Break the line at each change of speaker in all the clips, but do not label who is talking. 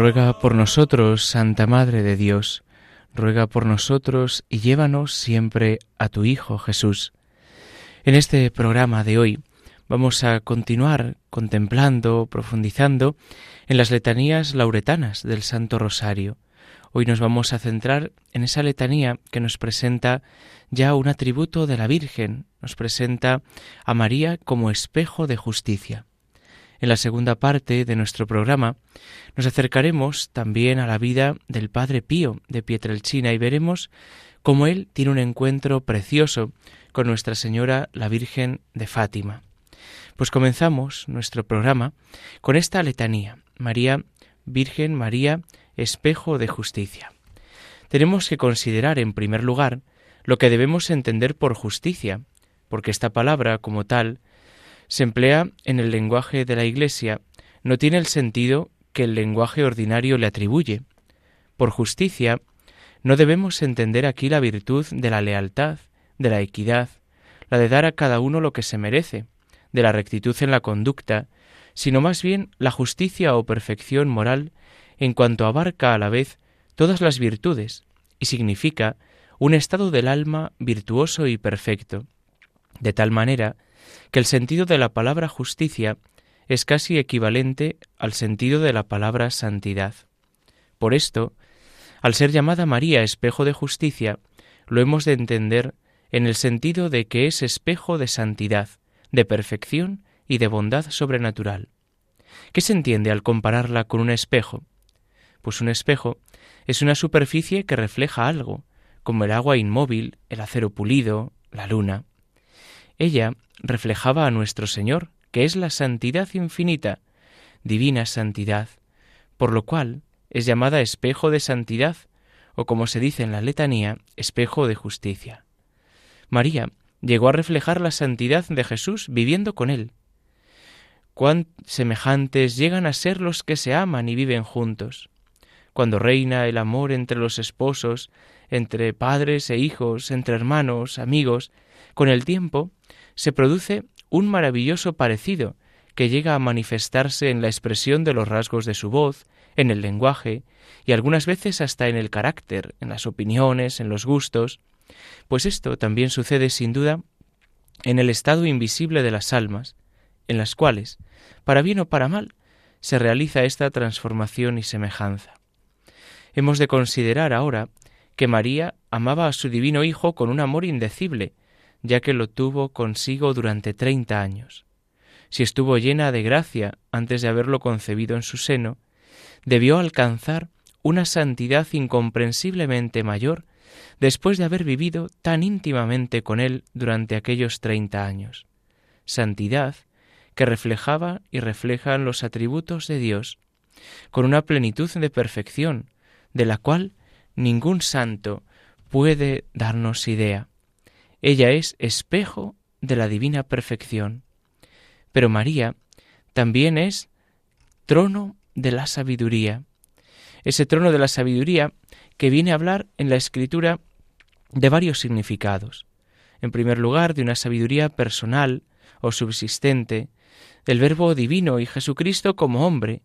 Ruega por nosotros, Santa Madre de Dios, ruega por nosotros y llévanos siempre a tu Hijo Jesús. En este programa de hoy vamos a continuar contemplando, profundizando en las letanías lauretanas del Santo Rosario. Hoy nos vamos a centrar en esa letanía que nos presenta ya un atributo de la Virgen, nos presenta a María como espejo de justicia. En la segunda parte de nuestro programa nos acercaremos también a la vida del Padre Pío de Pietrelcina y veremos cómo él tiene un encuentro precioso con Nuestra Señora la Virgen de Fátima. Pues comenzamos nuestro programa con esta letanía, María, Virgen María, espejo de justicia. Tenemos que considerar en primer lugar lo que debemos entender por justicia, porque esta palabra como tal se emplea en el lenguaje de la Iglesia no tiene el sentido que el lenguaje ordinario le atribuye. Por justicia, no debemos entender aquí la virtud de la lealtad, de la equidad, la de dar a cada uno lo que se merece, de la rectitud en la conducta, sino más bien la justicia o perfección moral en cuanto abarca a la vez todas las virtudes y significa un estado del alma virtuoso y perfecto, de tal manera que el sentido de la palabra justicia es casi equivalente al sentido de la palabra santidad. Por esto, al ser llamada María espejo de justicia, lo hemos de entender en el sentido de que es espejo de santidad, de perfección y de bondad sobrenatural. ¿Qué se entiende al compararla con un espejo? Pues un espejo es una superficie que refleja algo, como el agua inmóvil, el acero pulido, la luna. Ella reflejaba a nuestro Señor, que es la santidad infinita, divina santidad, por lo cual es llamada espejo de santidad, o como se dice en la letanía, espejo de justicia. María llegó a reflejar la santidad de Jesús viviendo con él. Cuán semejantes llegan a ser los que se aman y viven juntos. Cuando reina el amor entre los esposos, entre padres e hijos, entre hermanos, amigos, con el tiempo se produce un maravilloso parecido que llega a manifestarse en la expresión de los rasgos de su voz, en el lenguaje y algunas veces hasta en el carácter, en las opiniones, en los gustos, pues esto también sucede sin duda en el estado invisible de las almas, en las cuales, para bien o para mal, se realiza esta transformación y semejanza. Hemos de considerar ahora que María amaba a su divino Hijo con un amor indecible, ya que lo tuvo consigo durante treinta años. Si estuvo llena de gracia antes de haberlo concebido en su seno, debió alcanzar una santidad incomprensiblemente mayor después de haber vivido tan íntimamente con él durante aquellos treinta años. Santidad que reflejaba y reflejan los atributos de Dios, con una plenitud de perfección, de la cual ningún santo puede darnos idea. Ella es espejo de la divina perfección. Pero María también es trono de la sabiduría. Ese trono de la sabiduría que viene a hablar en la escritura de varios significados. En primer lugar, de una sabiduría personal o subsistente, del Verbo divino y Jesucristo como hombre,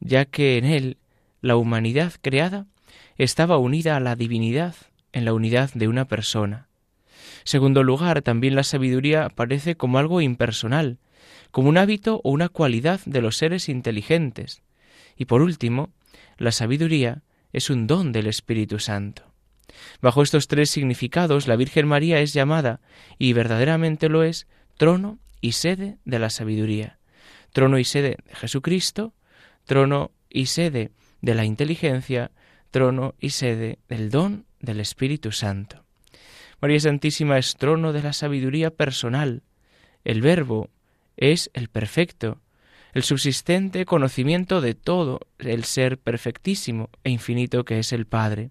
ya que en él la humanidad creada estaba unida a la divinidad en la unidad de una persona. Segundo lugar, también la sabiduría aparece como algo impersonal, como un hábito o una cualidad de los seres inteligentes. Y por último, la sabiduría es un don del Espíritu Santo. Bajo estos tres significados, la Virgen María es llamada, y verdaderamente lo es, trono y sede de la sabiduría, trono y sede de Jesucristo, trono y sede de la inteligencia, trono y sede del don del Espíritu Santo. María Santísima es trono de la sabiduría personal. El Verbo es el perfecto, el subsistente conocimiento de todo el ser perfectísimo e infinito que es el Padre.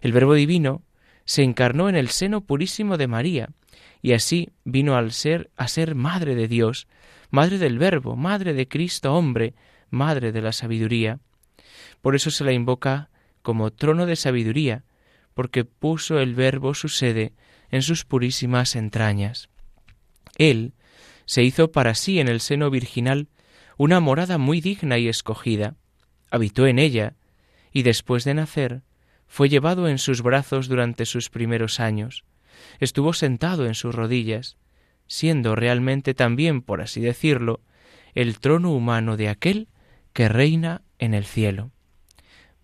El Verbo divino se encarnó en el seno purísimo de María, y así vino al ser a ser madre de Dios, madre del Verbo, madre de Cristo hombre, madre de la sabiduría. Por eso se la invoca como trono de sabiduría, porque puso el Verbo su sede en sus purísimas entrañas. Él se hizo para sí en el seno virginal una morada muy digna y escogida, habitó en ella, y después de nacer, fue llevado en sus brazos durante sus primeros años, estuvo sentado en sus rodillas, siendo realmente también, por así decirlo, el trono humano de aquel que reina en el cielo.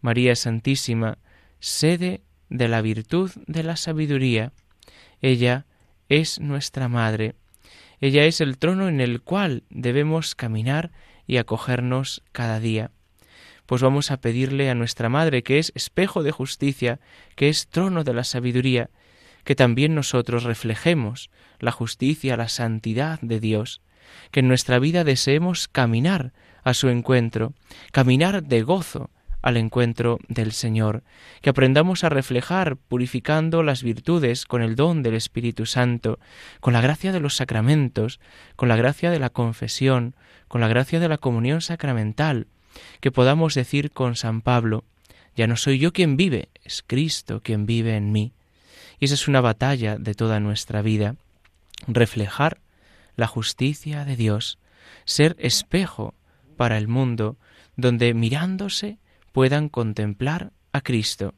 María Santísima, sede de la virtud de la sabiduría, ella es nuestra Madre, ella es el trono en el cual debemos caminar y acogernos cada día. Pues vamos a pedirle a nuestra Madre, que es espejo de justicia, que es trono de la sabiduría, que también nosotros reflejemos la justicia, la santidad de Dios, que en nuestra vida deseemos caminar a su encuentro, caminar de gozo, al encuentro del Señor, que aprendamos a reflejar, purificando las virtudes con el don del Espíritu Santo, con la gracia de los sacramentos, con la gracia de la confesión, con la gracia de la comunión sacramental, que podamos decir con San Pablo, ya no soy yo quien vive, es Cristo quien vive en mí. Y esa es una batalla de toda nuestra vida, reflejar la justicia de Dios, ser espejo para el mundo, donde mirándose puedan contemplar a Cristo,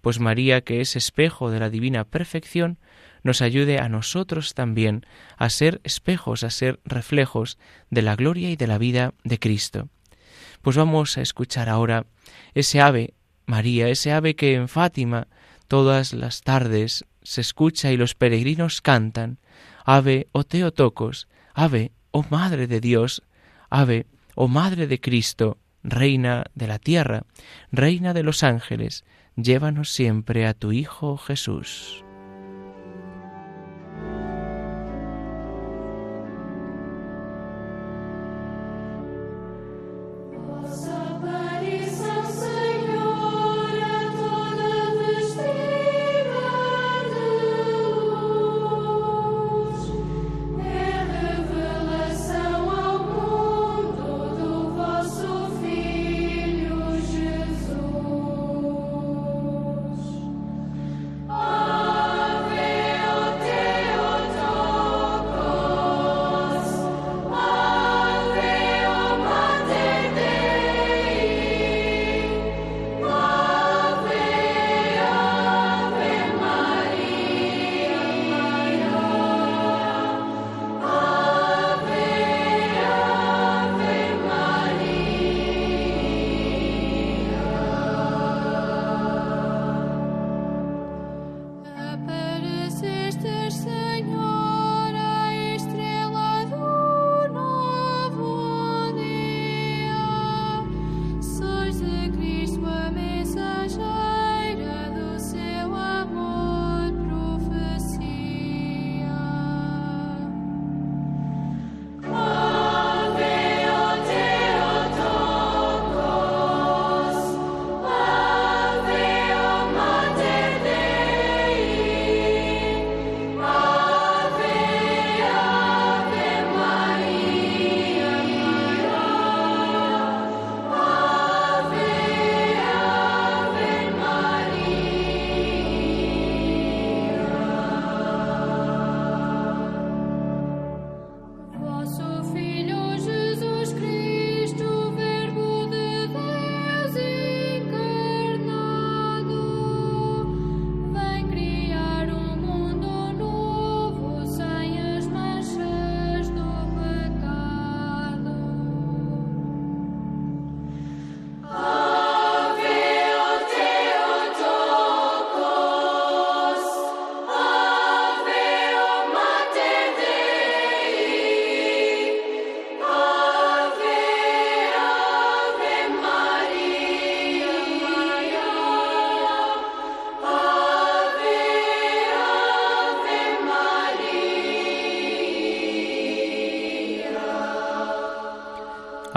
pues María, que es espejo de la divina perfección, nos ayude a nosotros también a ser espejos, a ser reflejos de la gloria y de la vida de Cristo. Pues vamos a escuchar ahora ese ave, María, ese ave que en Fátima todas las tardes se escucha y los peregrinos cantan, Ave, oh Teotocos, Ave, oh Madre de Dios, Ave, oh Madre de Cristo, Reina de la tierra, Reina de los ángeles, llévanos siempre a tu Hijo Jesús.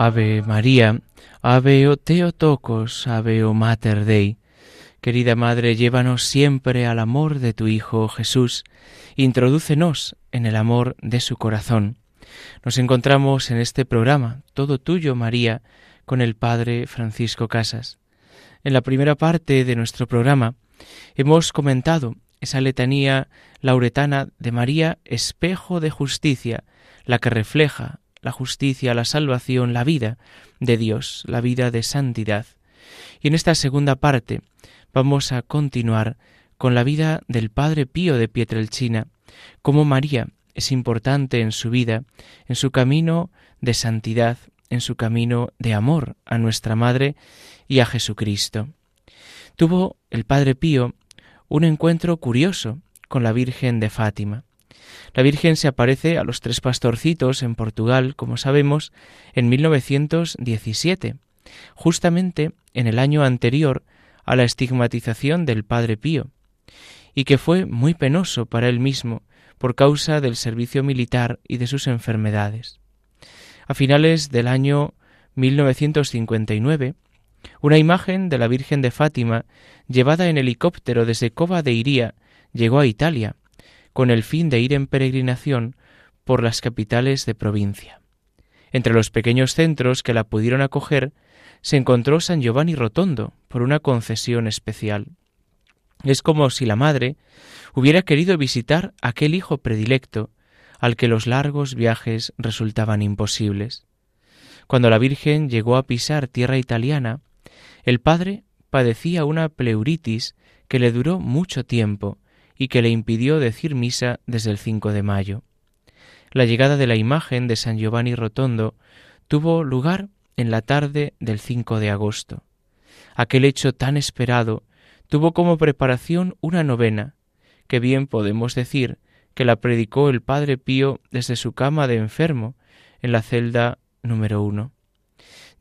Ave María, Ave o Teotocos, Ave o Mater Dei. Querida Madre, llévanos siempre al amor de tu Hijo Jesús, introdúcenos en el amor de su corazón. Nos encontramos en este programa, todo tuyo, María, con el Padre Francisco Casas. En la primera parte de nuestro programa hemos comentado esa letanía lauretana de María, espejo de justicia, la que refleja la justicia, la salvación, la vida de Dios, la vida de santidad. Y en esta segunda parte vamos a continuar con la vida del Padre Pío de Pietrelcina, cómo María es importante en su vida, en su camino de santidad, en su camino de amor a nuestra Madre y a Jesucristo. Tuvo el Padre Pío un encuentro curioso con la Virgen de Fátima. La Virgen se aparece a los tres pastorcitos en Portugal, como sabemos, en 1917, justamente en el año anterior a la estigmatización del Padre Pío, y que fue muy penoso para él mismo por causa del servicio militar y de sus enfermedades. A finales del año 1959, una imagen de la Virgen de Fátima, llevada en helicóptero desde Cova de Iría, llegó a Italia, con el fin de ir en peregrinación por las capitales de provincia. Entre los pequeños centros que la pudieron acoger se encontró San Giovanni Rotondo por una concesión especial. Es como si la madre hubiera querido visitar aquel hijo predilecto al que los largos viajes resultaban imposibles. Cuando la Virgen llegó a pisar tierra italiana, el padre padecía una pleuritis que le duró mucho tiempo y que le impidió decir misa desde el 5 de mayo. La llegada de la imagen de San Giovanni Rotondo tuvo lugar en la tarde del 5 de agosto. Aquel hecho tan esperado tuvo como preparación una novena, que bien podemos decir que la predicó el Padre Pío desde su cama de enfermo en la celda número uno.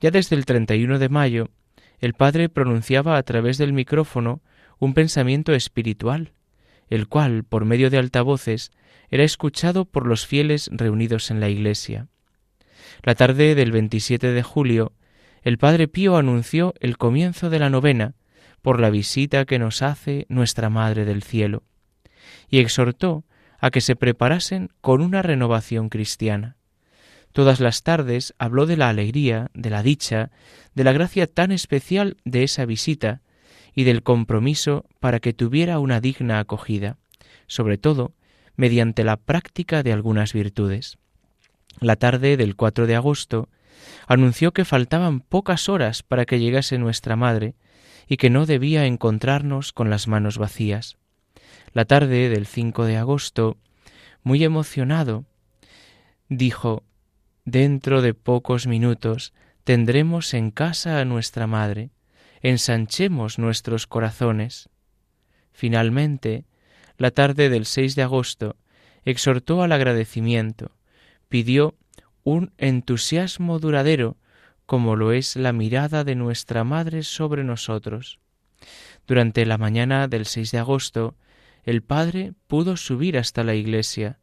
Ya desde el 31 de mayo, el Padre pronunciaba a través del micrófono un pensamiento espiritual, el cual, por medio de altavoces, era escuchado por los fieles reunidos en la iglesia. La tarde del 27 de julio, el Padre Pío anunció el comienzo de la novena por la visita que nos hace nuestra Madre del Cielo, y exhortó a que se preparasen con una renovación cristiana. Todas las tardes habló de la alegría, de la dicha, de la gracia tan especial de esa visita, y del compromiso para que tuviera una digna acogida, sobre todo mediante la práctica de algunas virtudes. La tarde del 4 de agosto anunció que faltaban pocas horas para que llegase nuestra Madre y que no debía encontrarnos con las manos vacías. La tarde del 5 de agosto, muy emocionado, dijo Dentro de pocos minutos tendremos en casa a nuestra Madre, ensanchemos nuestros corazones. Finalmente, la tarde del 6 de agosto, exhortó al agradecimiento, pidió un entusiasmo duradero, como lo es la mirada de nuestra Madre sobre nosotros. Durante la mañana del 6 de agosto, el Padre pudo subir hasta la iglesia.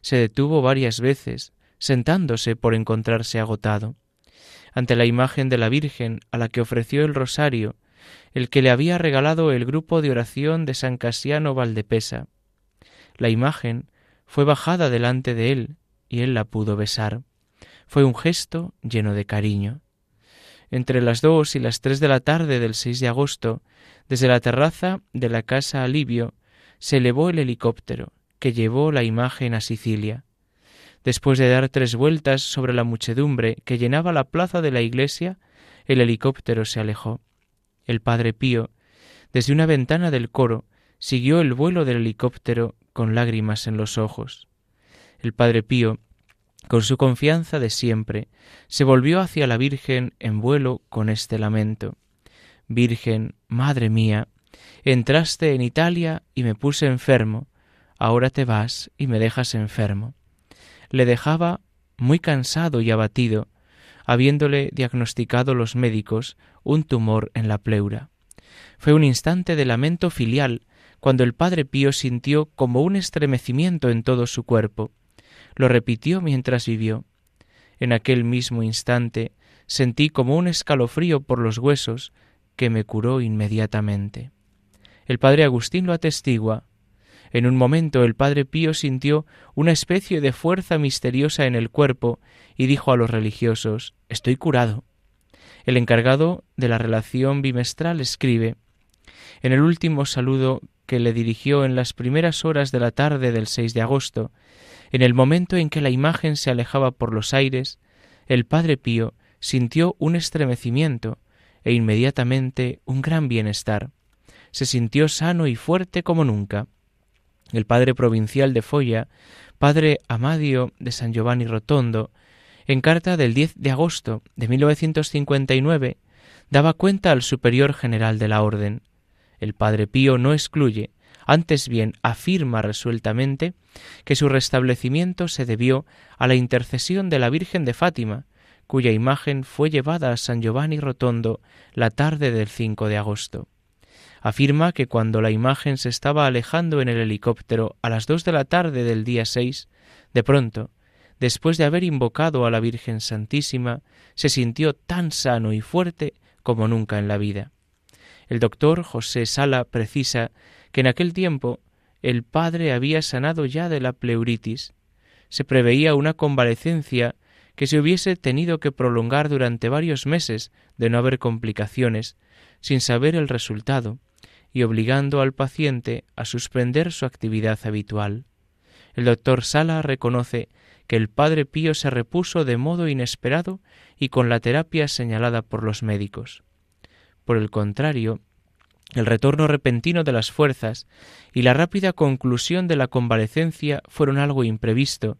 Se detuvo varias veces, sentándose por encontrarse agotado ante la imagen de la Virgen a la que ofreció el rosario, el que le había regalado el grupo de oración de San Casiano Valdepesa. La imagen fue bajada delante de él y él la pudo besar. Fue un gesto lleno de cariño. Entre las dos y las tres de la tarde del 6 de agosto, desde la terraza de la casa Alivio, se elevó el helicóptero que llevó la imagen a Sicilia. Después de dar tres vueltas sobre la muchedumbre que llenaba la plaza de la iglesia, el helicóptero se alejó. El padre Pío, desde una ventana del coro, siguió el vuelo del helicóptero con lágrimas en los ojos. El padre Pío, con su confianza de siempre, se volvió hacia la Virgen en vuelo con este lamento. Virgen, Madre mía, entraste en Italia y me puse enfermo, ahora te vas y me dejas enfermo le dejaba muy cansado y abatido, habiéndole diagnosticado los médicos un tumor en la pleura. Fue un instante de lamento filial cuando el padre Pío sintió como un estremecimiento en todo su cuerpo. Lo repitió mientras vivió. En aquel mismo instante sentí como un escalofrío por los huesos que me curó inmediatamente. El padre Agustín lo atestigua. En un momento el padre Pío sintió una especie de fuerza misteriosa en el cuerpo y dijo a los religiosos Estoy curado. El encargado de la relación bimestral escribe En el último saludo que le dirigió en las primeras horas de la tarde del 6 de agosto, en el momento en que la imagen se alejaba por los aires, el padre Pío sintió un estremecimiento e inmediatamente un gran bienestar. Se sintió sano y fuerte como nunca. El padre provincial de Foya, padre Amadio de San Giovanni Rotondo, en carta del 10 de agosto de 1959, daba cuenta al superior general de la orden. El padre Pío no excluye, antes bien afirma resueltamente que su restablecimiento se debió a la intercesión de la Virgen de Fátima, cuya imagen fue llevada a San Giovanni Rotondo la tarde del 5 de agosto. Afirma que cuando la imagen se estaba alejando en el helicóptero a las dos de la tarde del día 6, de pronto, después de haber invocado a la Virgen Santísima, se sintió tan sano y fuerte como nunca en la vida. El doctor José Sala precisa que en aquel tiempo el padre había sanado ya de la pleuritis. Se preveía una convalecencia que se hubiese tenido que prolongar durante varios meses de no haber complicaciones, sin saber el resultado, y obligando al paciente a suspender su actividad habitual. El doctor Sala reconoce que el padre Pío se repuso de modo inesperado y con la terapia señalada por los médicos. Por el contrario, el retorno repentino de las fuerzas y la rápida conclusión de la convalecencia fueron algo imprevisto,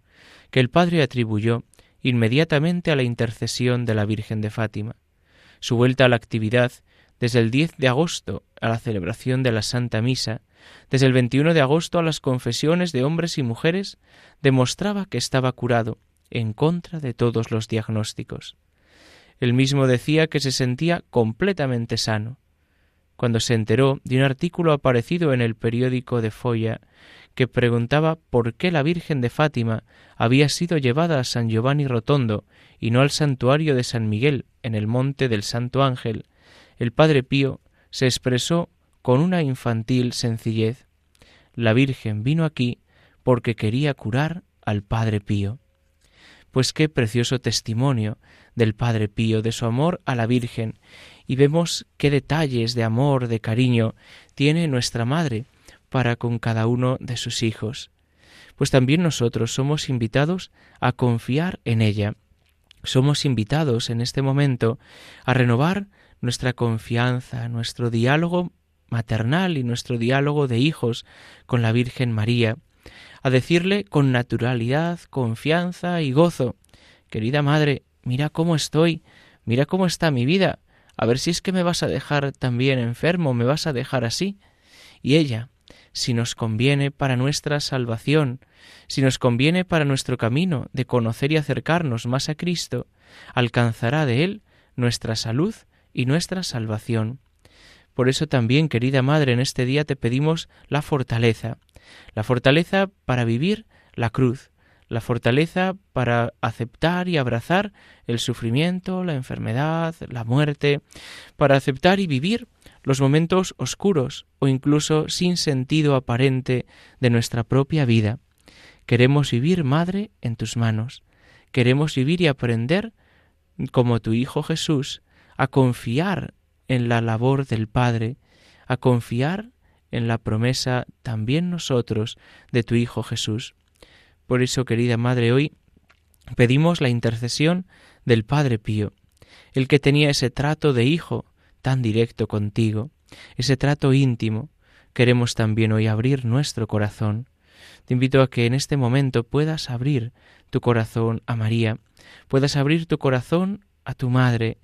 que el padre atribuyó inmediatamente a la intercesión de la Virgen de Fátima. Su vuelta a la actividad desde el 10 de agosto a la celebración de la Santa Misa, desde el 21 de agosto a las confesiones de hombres y mujeres, demostraba que estaba curado, en contra de todos los diagnósticos. Él mismo decía que se sentía completamente sano. Cuando se enteró de un artículo aparecido en el periódico de Foya que preguntaba por qué la Virgen de Fátima había sido llevada a San Giovanni Rotondo y no al santuario de San Miguel en el monte del Santo Ángel, el Padre Pío se expresó con una infantil sencillez. La Virgen vino aquí porque quería curar al Padre Pío. Pues qué precioso testimonio del Padre Pío, de su amor a la Virgen, y vemos qué detalles de amor, de cariño tiene nuestra Madre, para con cada uno de sus hijos. Pues también nosotros somos invitados a confiar en ella. Somos invitados en este momento a renovar nuestra confianza, nuestro diálogo maternal y nuestro diálogo de hijos con la Virgen María, a decirle con naturalidad, confianza y gozo, querida Madre, mira cómo estoy, mira cómo está mi vida, a ver si es que me vas a dejar también enfermo, me vas a dejar así. Y ella, si nos conviene para nuestra salvación, si nos conviene para nuestro camino de conocer y acercarnos más a Cristo, alcanzará de Él nuestra salud y nuestra salvación. Por eso también, querida Madre, en este día te pedimos la fortaleza, la fortaleza para vivir la cruz, la fortaleza para aceptar y abrazar el sufrimiento, la enfermedad, la muerte, para aceptar y vivir los momentos oscuros o incluso sin sentido aparente de nuestra propia vida. Queremos vivir, Madre, en tus manos. Queremos vivir y aprender, como tu Hijo Jesús, a confiar en la labor del Padre, a confiar en la promesa también nosotros de tu Hijo Jesús. Por eso, querida Madre, hoy pedimos la intercesión del Padre Pío, el que tenía ese trato de hijo tan directo contigo, ese trato íntimo, queremos también hoy abrir nuestro corazón. Te invito a que en este momento puedas abrir tu corazón a María, puedas abrir tu corazón a tu madre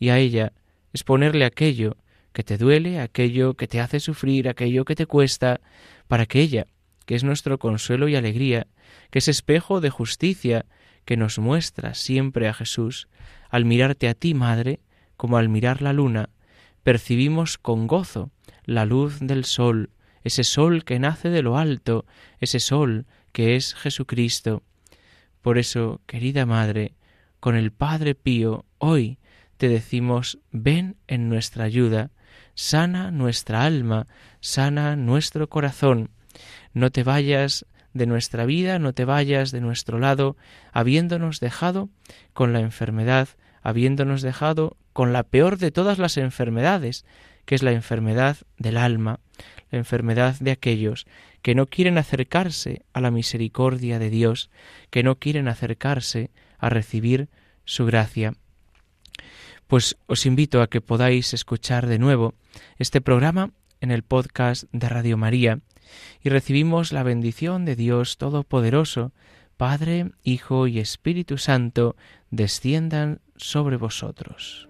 y a ella exponerle aquello que te duele, aquello que te hace sufrir, aquello que te cuesta, para que ella, que es nuestro consuelo y alegría, que es espejo de justicia, que nos muestra siempre a Jesús, al mirarte a ti, Madre, como al mirar la luna, percibimos con gozo la luz del sol, ese sol que nace de lo alto, ese sol que es Jesucristo. Por eso, querida Madre, con el Padre Pío, hoy te decimos, ven en nuestra ayuda, sana nuestra alma, sana nuestro corazón. No te vayas de nuestra vida, no te vayas de nuestro lado, habiéndonos dejado con la enfermedad, habiéndonos dejado con la peor de todas las enfermedades, que es la enfermedad del alma, la enfermedad de aquellos que no quieren acercarse a la misericordia de Dios, que no quieren acercarse a recibir su gracia. Pues os invito a que podáis escuchar de nuevo este programa en el podcast de Radio María y recibimos la bendición de Dios Todopoderoso, Padre, Hijo y Espíritu Santo, desciendan sobre vosotros.